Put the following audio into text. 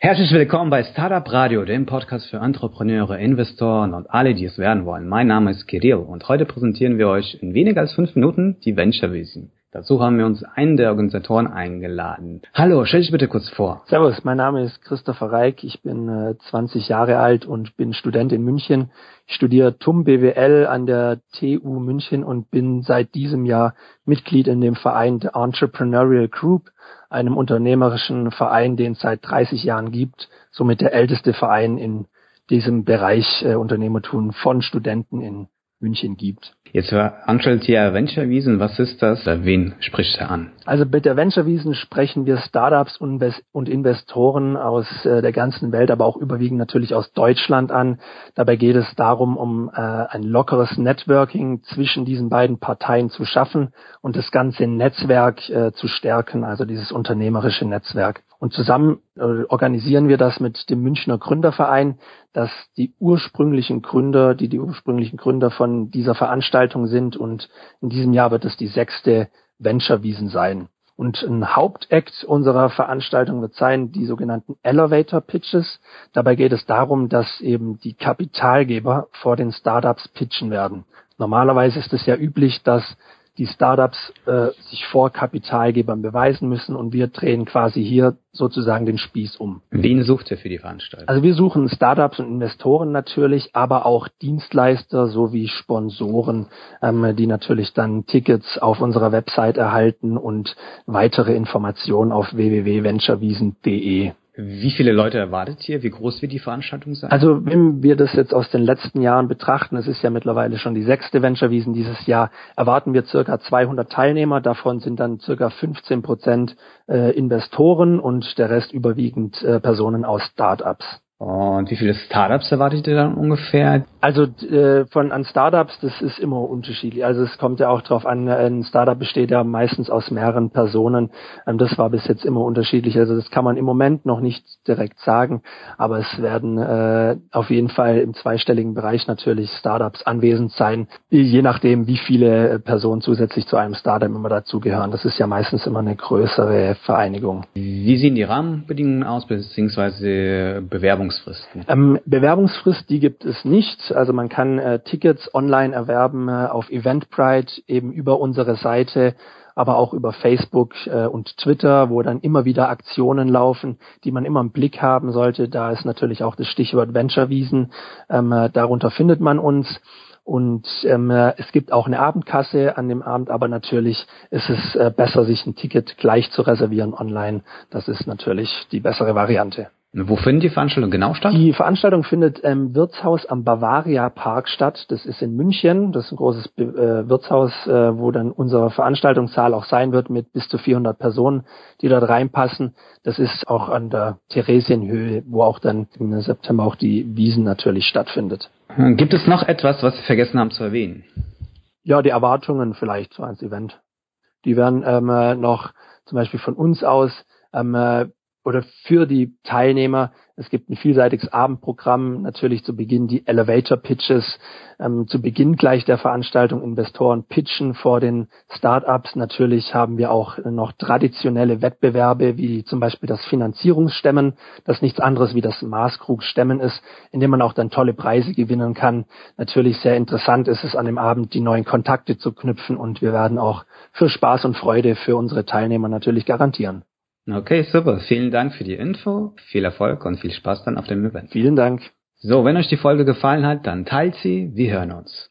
Herzlich willkommen bei Startup Radio, dem Podcast für Entrepreneure, Investoren und alle, die es werden wollen. Mein Name ist Kirill und heute präsentieren wir euch in weniger als fünf Minuten die Venture Vision. Dazu haben wir uns einen der Organisatoren eingeladen. Hallo, stell dich bitte kurz vor. Servus, mein Name ist Christopher Reik, ich bin äh, 20 Jahre alt und bin Student in München. Ich studiere TUM BWL an der TU München und bin seit diesem Jahr Mitglied in dem Verein The Entrepreneurial Group einem unternehmerischen Verein, den es seit 30 Jahren gibt, somit der älteste Verein in diesem Bereich äh, Unternehmertum von Studenten in München gibt. Jetzt hier Venture Wiesen. Was ist das? Wen spricht er an? Also mit der Venture Wiesen sprechen wir Startups und Investoren aus äh, der ganzen Welt, aber auch überwiegend natürlich aus Deutschland an. Dabei geht es darum, um äh, ein lockeres Networking zwischen diesen beiden Parteien zu schaffen und das ganze Netzwerk äh, zu stärken, also dieses unternehmerische Netzwerk. Und zusammen äh, organisieren wir das mit dem Münchner Gründerverein, dass die ursprünglichen Gründer, die die ursprünglichen Gründer von dieser Veranstaltung sind. Und in diesem Jahr wird es die sechste Venture Wiesen sein. Und ein Hauptakt unserer Veranstaltung wird sein die sogenannten Elevator Pitches. Dabei geht es darum, dass eben die Kapitalgeber vor den Startups pitchen werden. Normalerweise ist es ja üblich, dass die Startups äh, sich vor Kapitalgebern beweisen müssen und wir drehen quasi hier sozusagen den Spieß um. Wen sucht ihr für die Veranstaltung? Also wir suchen Startups und Investoren natürlich, aber auch Dienstleister sowie Sponsoren, ähm, die natürlich dann Tickets auf unserer Website erhalten und weitere Informationen auf www.venturewiesen.de. Wie viele Leute erwartet ihr? Wie groß wird die Veranstaltung sein? Also wenn wir das jetzt aus den letzten Jahren betrachten, es ist ja mittlerweile schon die sechste Venture Wiesen dieses Jahr, erwarten wir circa 200 Teilnehmer. Davon sind dann circa 15 Prozent äh, Investoren und der Rest überwiegend äh, Personen aus Startups. Und wie viele Startups erwartet ihr dann ungefähr? Also äh, von an Startups, das ist immer unterschiedlich. Also es kommt ja auch darauf an, ein Startup besteht ja meistens aus mehreren Personen. Ähm, das war bis jetzt immer unterschiedlich. Also das kann man im Moment noch nicht direkt sagen, aber es werden äh, auf jeden Fall im zweistelligen Bereich natürlich Startups anwesend sein, je nachdem, wie viele Personen zusätzlich zu einem Startup immer dazugehören. Das ist ja meistens immer eine größere Vereinigung. Wie sehen die Rahmenbedingungen aus, beziehungsweise Bewerbung Bewerbungsfristen? Ähm, Bewerbungsfrist, die gibt es nicht. Also man kann äh, Tickets online erwerben äh, auf Eventbrite, eben über unsere Seite aber auch über Facebook äh, und Twitter, wo dann immer wieder Aktionen laufen, die man immer im Blick haben sollte. Da ist natürlich auch das Stichwort Venture Wiesen. Ähm, äh, darunter findet man uns. Und ähm, äh, es gibt auch eine Abendkasse an dem Abend, aber natürlich ist es äh, besser, sich ein Ticket gleich zu reservieren online. Das ist natürlich die bessere Variante. Wo findet die Veranstaltung genau statt? Die Veranstaltung findet im Wirtshaus am Bavaria Park statt. Das ist in München. Das ist ein großes äh, Wirtshaus, äh, wo dann unsere Veranstaltungssaal auch sein wird mit bis zu 400 Personen, die dort reinpassen. Das ist auch an der Theresienhöhe, wo auch dann im September auch die Wiesen natürlich stattfindet. Gibt es noch etwas, was Sie vergessen haben zu erwähnen? Ja, die Erwartungen vielleicht so ans Event. Die werden ähm, äh, noch zum Beispiel von uns aus ähm, äh, oder für die Teilnehmer. Es gibt ein vielseitiges Abendprogramm, natürlich zu Beginn die Elevator Pitches, ähm, zu Beginn gleich der Veranstaltung Investoren pitchen vor den Startups. Natürlich haben wir auch noch traditionelle Wettbewerbe, wie zum Beispiel das Finanzierungsstemmen, das nichts anderes wie das Maßkrug-Stemmen ist, in dem man auch dann tolle Preise gewinnen kann. Natürlich sehr interessant ist es an dem Abend, die neuen Kontakte zu knüpfen und wir werden auch für Spaß und Freude für unsere Teilnehmer natürlich garantieren. Okay, super. Vielen Dank für die Info. Viel Erfolg und viel Spaß dann auf dem Event. Vielen Dank. So, wenn euch die Folge gefallen hat, dann teilt sie. Wir hören uns.